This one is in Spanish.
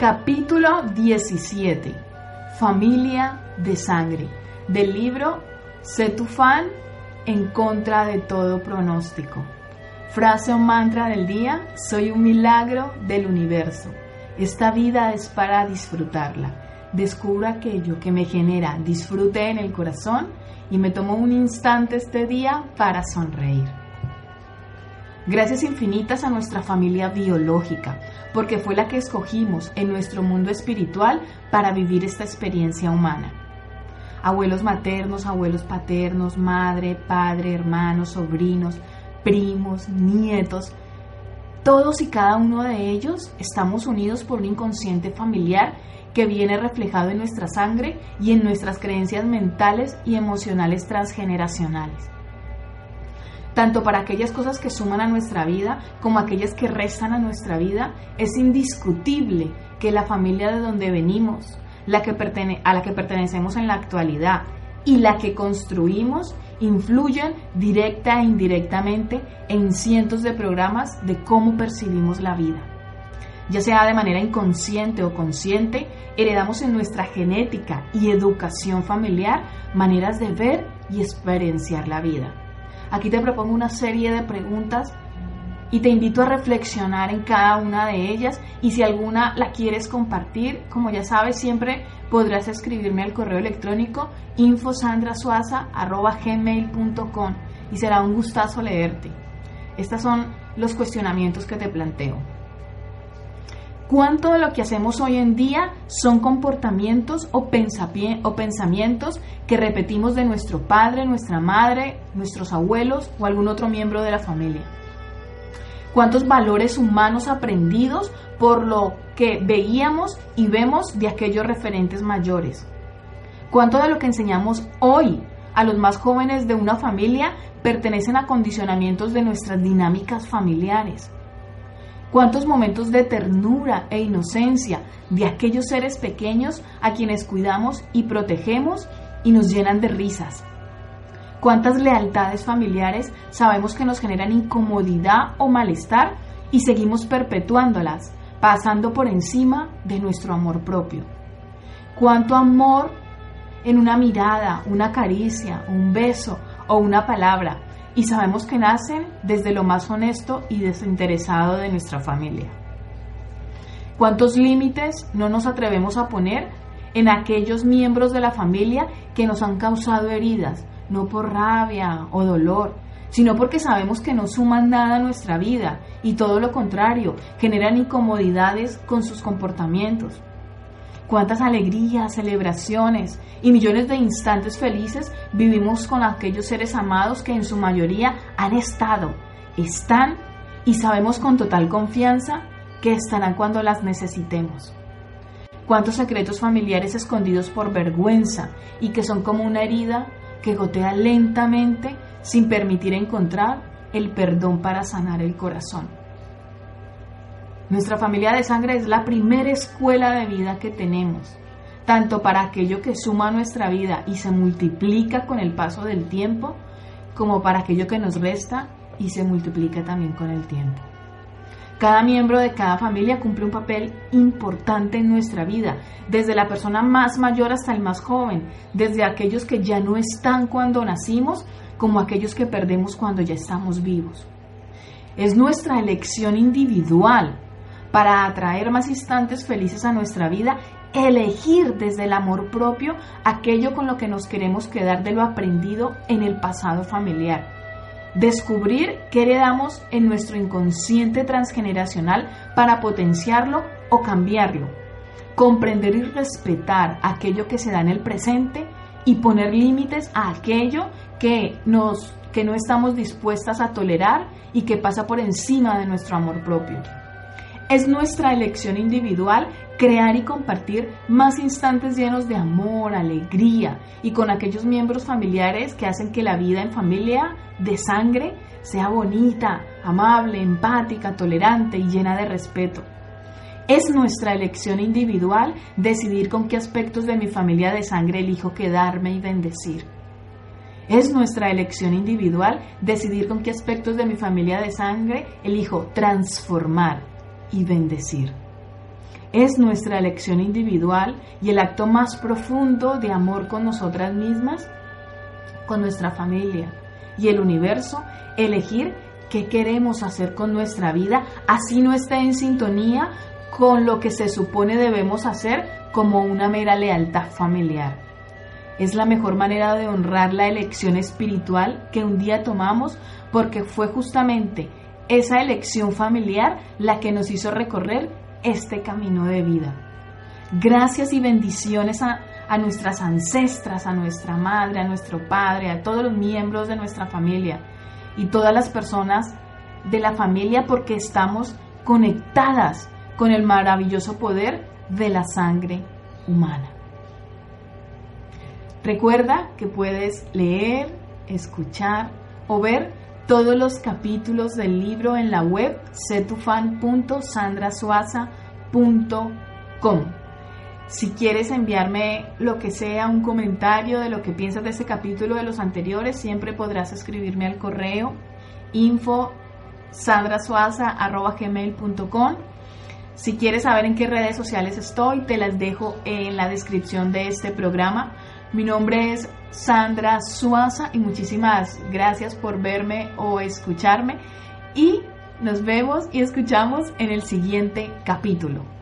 Capítulo 17. Familia de sangre. Del libro Sé tu fan en contra de todo pronóstico. Frase o mantra del día, soy un milagro del universo. Esta vida es para disfrutarla. Descubro aquello que me genera disfrute en el corazón y me tomo un instante este día para sonreír. Gracias infinitas a nuestra familia biológica, porque fue la que escogimos en nuestro mundo espiritual para vivir esta experiencia humana. Abuelos maternos, abuelos paternos, madre, padre, hermanos, sobrinos, primos, nietos, todos y cada uno de ellos estamos unidos por un inconsciente familiar que viene reflejado en nuestra sangre y en nuestras creencias mentales y emocionales transgeneracionales. Tanto para aquellas cosas que suman a nuestra vida como aquellas que restan a nuestra vida, es indiscutible que la familia de donde venimos, la que a la que pertenecemos en la actualidad y la que construimos influyen directa e indirectamente en cientos de programas de cómo percibimos la vida. Ya sea de manera inconsciente o consciente, heredamos en nuestra genética y educación familiar maneras de ver y experienciar la vida. Aquí te propongo una serie de preguntas y te invito a reflexionar en cada una de ellas y si alguna la quieres compartir, como ya sabes, siempre podrás escribirme al correo electrónico infosandrasuaza.gmail.com y será un gustazo leerte. Estos son los cuestionamientos que te planteo. ¿Cuánto de lo que hacemos hoy en día son comportamientos o, pensamientos que repetimos de nuestro padre, nuestra madre, nuestros abuelos o algún otro miembro de la familia? ¿Cuántos valores humanos aprendidos por lo que veíamos y vemos de aquellos referentes mayores? ¿Cuánto de lo que enseñamos hoy a los más jóvenes de una familia pertenecen a condicionamientos de nuestras dinámicas familiares? Cuántos momentos de ternura e inocencia de aquellos seres pequeños a quienes cuidamos y protegemos y nos llenan de risas. Cuántas lealtades familiares sabemos que nos generan incomodidad o malestar y seguimos perpetuándolas, pasando por encima de nuestro amor propio. Cuánto amor en una mirada, una caricia, un beso o una palabra y sabemos que nacen desde lo más honesto y desinteresado de nuestra familia. ¿Cuántos límites no nos atrevemos a poner en aquellos miembros de la familia que nos han causado heridas, no por rabia o dolor, sino porque sabemos que no suman nada a nuestra vida y todo lo contrario, generan incomodidades con sus comportamientos? Cuántas alegrías, celebraciones y millones de instantes felices vivimos con aquellos seres amados que en su mayoría han estado, están y sabemos con total confianza que estarán cuando las necesitemos. Cuántos secretos familiares escondidos por vergüenza y que son como una herida que gotea lentamente sin permitir encontrar el perdón para sanar el corazón. Nuestra familia de sangre es la primera escuela de vida que tenemos, tanto para aquello que suma nuestra vida y se multiplica con el paso del tiempo, como para aquello que nos resta y se multiplica también con el tiempo. Cada miembro de cada familia cumple un papel importante en nuestra vida, desde la persona más mayor hasta el más joven, desde aquellos que ya no están cuando nacimos, como aquellos que perdemos cuando ya estamos vivos. Es nuestra elección individual para atraer más instantes felices a nuestra vida, elegir desde el amor propio aquello con lo que nos queremos quedar de lo aprendido en el pasado familiar. Descubrir qué heredamos en nuestro inconsciente transgeneracional para potenciarlo o cambiarlo. Comprender y respetar aquello que se da en el presente y poner límites a aquello que nos que no estamos dispuestas a tolerar y que pasa por encima de nuestro amor propio. Es nuestra elección individual crear y compartir más instantes llenos de amor, alegría y con aquellos miembros familiares que hacen que la vida en familia de sangre sea bonita, amable, empática, tolerante y llena de respeto. Es nuestra elección individual decidir con qué aspectos de mi familia de sangre elijo quedarme y bendecir. Es nuestra elección individual decidir con qué aspectos de mi familia de sangre elijo transformar y bendecir. es nuestra elección individual y el acto más profundo de amor con nosotras mismas, con nuestra familia y el universo, elegir qué queremos hacer con nuestra vida, así no esté en sintonía con lo que se supone debemos hacer como una mera lealtad familiar. Es la mejor manera de honrar la elección espiritual que un día tomamos porque fue justamente esa elección familiar la que nos hizo recorrer este camino de vida. Gracias y bendiciones a, a, nuestras ancestras, a nuestra madre, a nuestro padre, a todos los miembros de nuestra familia y todas las personas de la familia porque estamos conectadas con el maravilloso poder de la sangre humana. Recuerda que puedes leer, escuchar o ver todos los capítulos del libro en la web setufan.sandrasuaza.com. Si quieres enviarme lo que sea, un comentario de lo que piensas de ese capítulo de los anteriores, siempre podrás escribirme al correo info Si quieres saber en qué redes sociales estoy, te las dejo en la descripción de este programa. Mi nombre es Sandra Suaza y muchísimas gracias por verme o escucharme y nos vemos y escuchamos en el siguiente capítulo.